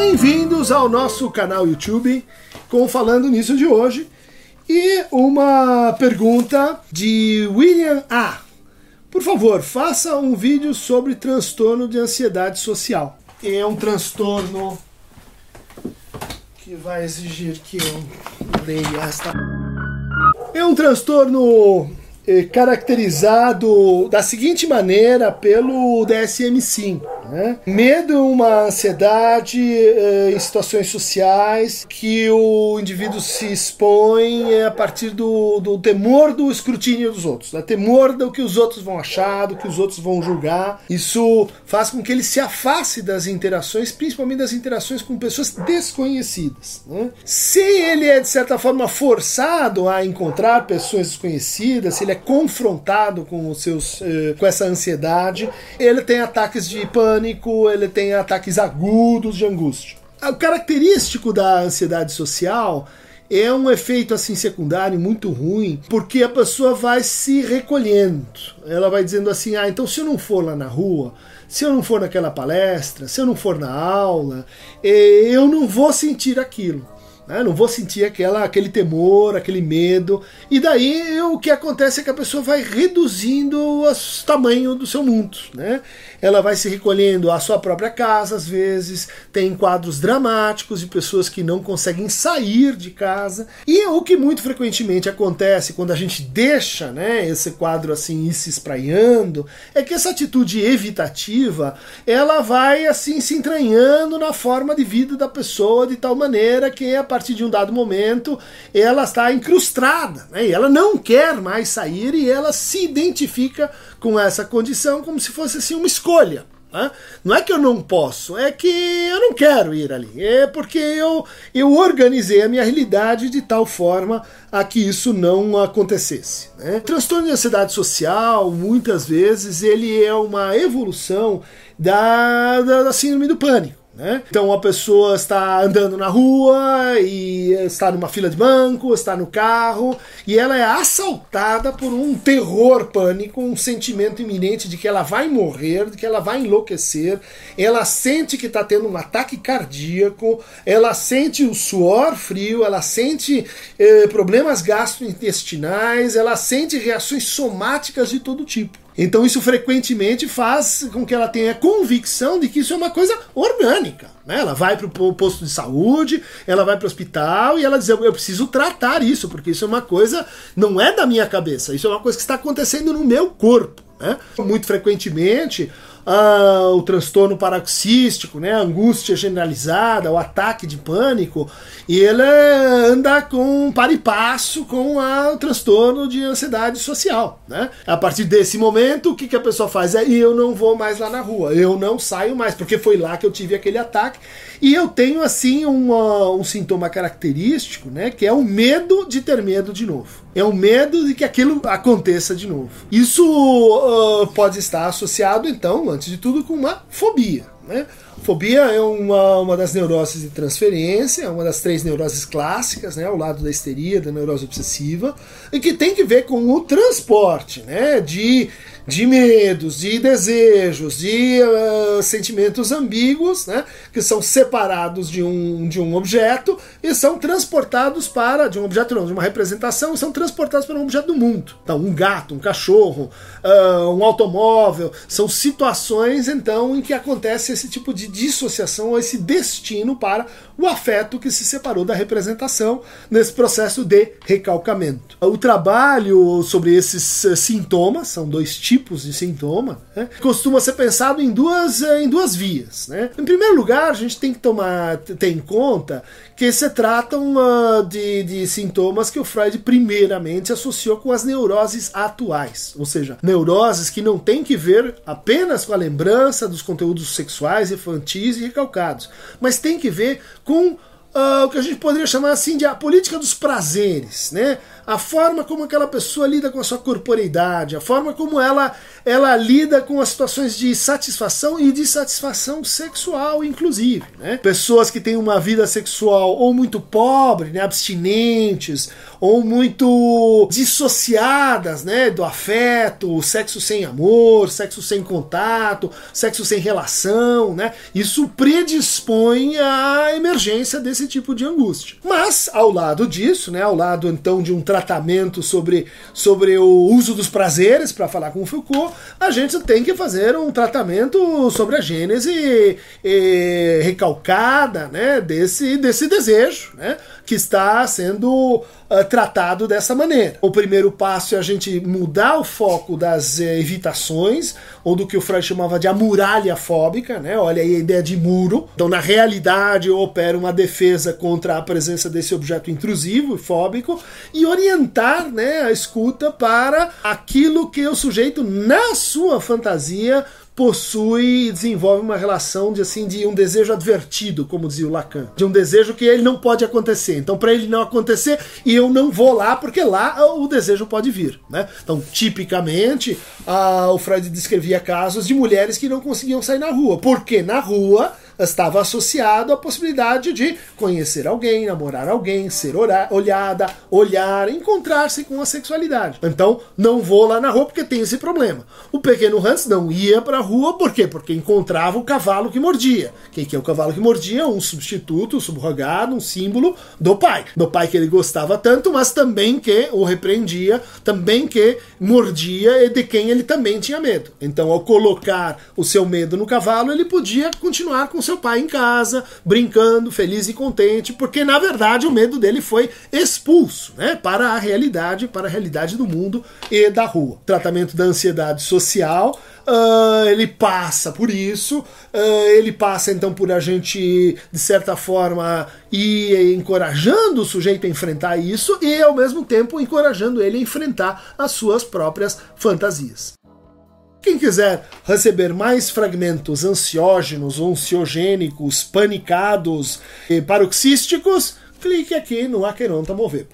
Bem-vindos ao nosso canal YouTube com Falando Nisso de hoje. E uma pergunta de William A. Por favor, faça um vídeo sobre transtorno de ansiedade social. É um transtorno que vai exigir que eu leia esta. É um transtorno eh, caracterizado da seguinte maneira pelo DSM-5. Né? Medo uma ansiedade eh, em situações sociais que o indivíduo se expõe a partir do, do temor do escrutínio dos outros, da temor do que os outros vão achar, do que os outros vão julgar. Isso faz com que ele se afaste das interações, principalmente das interações com pessoas desconhecidas. Né? Se ele é, de certa forma, forçado a encontrar pessoas desconhecidas, se ele é confrontado com, os seus, eh, com essa ansiedade, ele tem ataques de pânico pânico, ele tem ataques agudos de angústia. O característico da ansiedade social é um efeito assim secundário muito ruim, porque a pessoa vai se recolhendo. Ela vai dizendo assim: "Ah, então se eu não for lá na rua, se eu não for naquela palestra, se eu não for na aula, eh, eu não vou sentir aquilo". Né? Não vou sentir aquela, aquele temor, aquele medo. E daí o que acontece é que a pessoa vai reduzindo o tamanho do seu mundo. Né? Ela vai se recolhendo à sua própria casa, às vezes, tem quadros dramáticos de pessoas que não conseguem sair de casa. E o que muito frequentemente acontece quando a gente deixa né, esse quadro assim ir se espraiando, é que essa atitude evitativa ela vai assim se entranhando na forma de vida da pessoa de tal maneira que a partir de um dado momento, ela está incrustada, né? e ela não quer mais sair e ela se identifica com essa condição como se fosse assim, uma escolha. Né? Não é que eu não posso, é que eu não quero ir ali. É porque eu, eu organizei a minha realidade de tal forma a que isso não acontecesse. Né? O transtorno de ansiedade social, muitas vezes, ele é uma evolução da, da, da síndrome do pânico. Né? Então a pessoa está andando na rua e está numa fila de banco, está no carro e ela é assaltada por um terror pânico, um sentimento iminente de que ela vai morrer, de que ela vai enlouquecer. Ela sente que está tendo um ataque cardíaco, ela sente o suor frio, ela sente eh, problemas gastrointestinais, ela sente reações somáticas de todo tipo. Então isso frequentemente faz com que ela tenha convicção de que isso é uma coisa orgânica. Né? Ela vai para o posto de saúde, ela vai para o hospital e ela diz: Eu preciso tratar isso, porque isso é uma coisa, não é da minha cabeça, isso é uma coisa que está acontecendo no meu corpo. Né? Muito frequentemente, ah, o transtorno paroxístico, né, a angústia generalizada, o ataque de pânico, e ele anda com par e passo com a, o transtorno de ansiedade social. Né? A partir desse momento, o que, que a pessoa faz? É eu não vou mais lá na rua, eu não saio mais, porque foi lá que eu tive aquele ataque. E eu tenho assim uma, um sintoma característico, né, que é o medo de ter medo de novo. É o medo de que aquilo aconteça de novo. Isso uh, pode estar associado, então, antes de tudo, com uma fobia. Né? Fobia é uma, uma das neuroses de transferência, é uma das três neuroses clássicas, né, ao lado da histeria, da neurose obsessiva, e que tem que ver com o transporte né, de de medos, de desejos, de uh, sentimentos ambíguos, né, que são separados de um, de um objeto e são transportados para, de um objeto não, de uma representação, são transportados para um objeto do mundo. Então, um gato, um cachorro, uh, um automóvel, são situações, então, em que acontece esse tipo de dissociação, ou esse destino para o afeto que se separou da representação nesse processo de recalcamento. O trabalho sobre esses uh, sintomas, são dois tipos, de sintoma, né, costuma ser pensado em duas, eh, em duas vias. Né? Em primeiro lugar, a gente tem que tomar, ter em conta que se tratam uh, de, de sintomas que o Freud primeiramente associou com as neuroses atuais, ou seja, neuroses que não têm que ver apenas com a lembrança dos conteúdos sexuais, infantis e recalcados, mas tem que ver com uh, o que a gente poderia chamar assim de a política dos prazeres, né? A forma como aquela pessoa lida com a sua corporeidade, a forma como ela, ela lida com as situações de satisfação e de satisfação sexual, inclusive. Né? Pessoas que têm uma vida sexual ou muito pobre, né, abstinentes, ou muito dissociadas, né, do afeto, sexo sem amor, sexo sem contato, sexo sem relação, né? Isso predispõe à emergência desse tipo de angústia. Mas ao lado disso, né, ao lado então de um tratamento sobre, sobre o uso dos prazeres, para falar com Foucault, a gente tem que fazer um tratamento sobre a gênese eh, recalcada, né, desse desse desejo, né? que está sendo uh, tratado dessa maneira. O primeiro passo é a gente mudar o foco das uh, evitações, ou do que o Freud chamava de a muralha fóbica, né? Olha aí a ideia de muro. Então, na realidade, eu opero uma defesa contra a presença desse objeto intrusivo e fóbico e orientar né, a escuta para aquilo que o sujeito, na sua fantasia, possui e desenvolve uma relação de assim de um desejo advertido, como dizia o Lacan, de um desejo que ele não pode acontecer. Então, para ele não acontecer, e eu não vou lá porque lá o desejo pode vir, né? Então, tipicamente, a, o Freud descrevia casos de mulheres que não conseguiam sair na rua, porque na rua estava associado à possibilidade de conhecer alguém, namorar alguém, ser olhada, olhar, encontrar-se com a sexualidade. Então, não vou lá na rua porque tem esse problema. O pequeno Hans não ia para a rua, por quê? Porque encontrava o cavalo que mordia. Quem que é o cavalo que mordia? Um substituto, um subrogado, um símbolo do pai. Do pai que ele gostava tanto, mas também que o repreendia, também que mordia e de quem ele também tinha medo. Então, ao colocar o seu medo no cavalo, ele podia continuar com seu pai em casa, brincando, feliz e contente, porque na verdade o medo dele foi expulso, né, para a realidade, para a realidade do mundo e da rua. Tratamento da ansiedade social, Uh, ele passa por isso, uh, ele passa então por a gente, de certa forma, ir encorajando o sujeito a enfrentar isso e, ao mesmo tempo, encorajando ele a enfrentar as suas próprias fantasias. Quem quiser receber mais fragmentos ansiógenos, ansiogênicos, panicados e paroxísticos, clique aqui no Aqueronta Mover.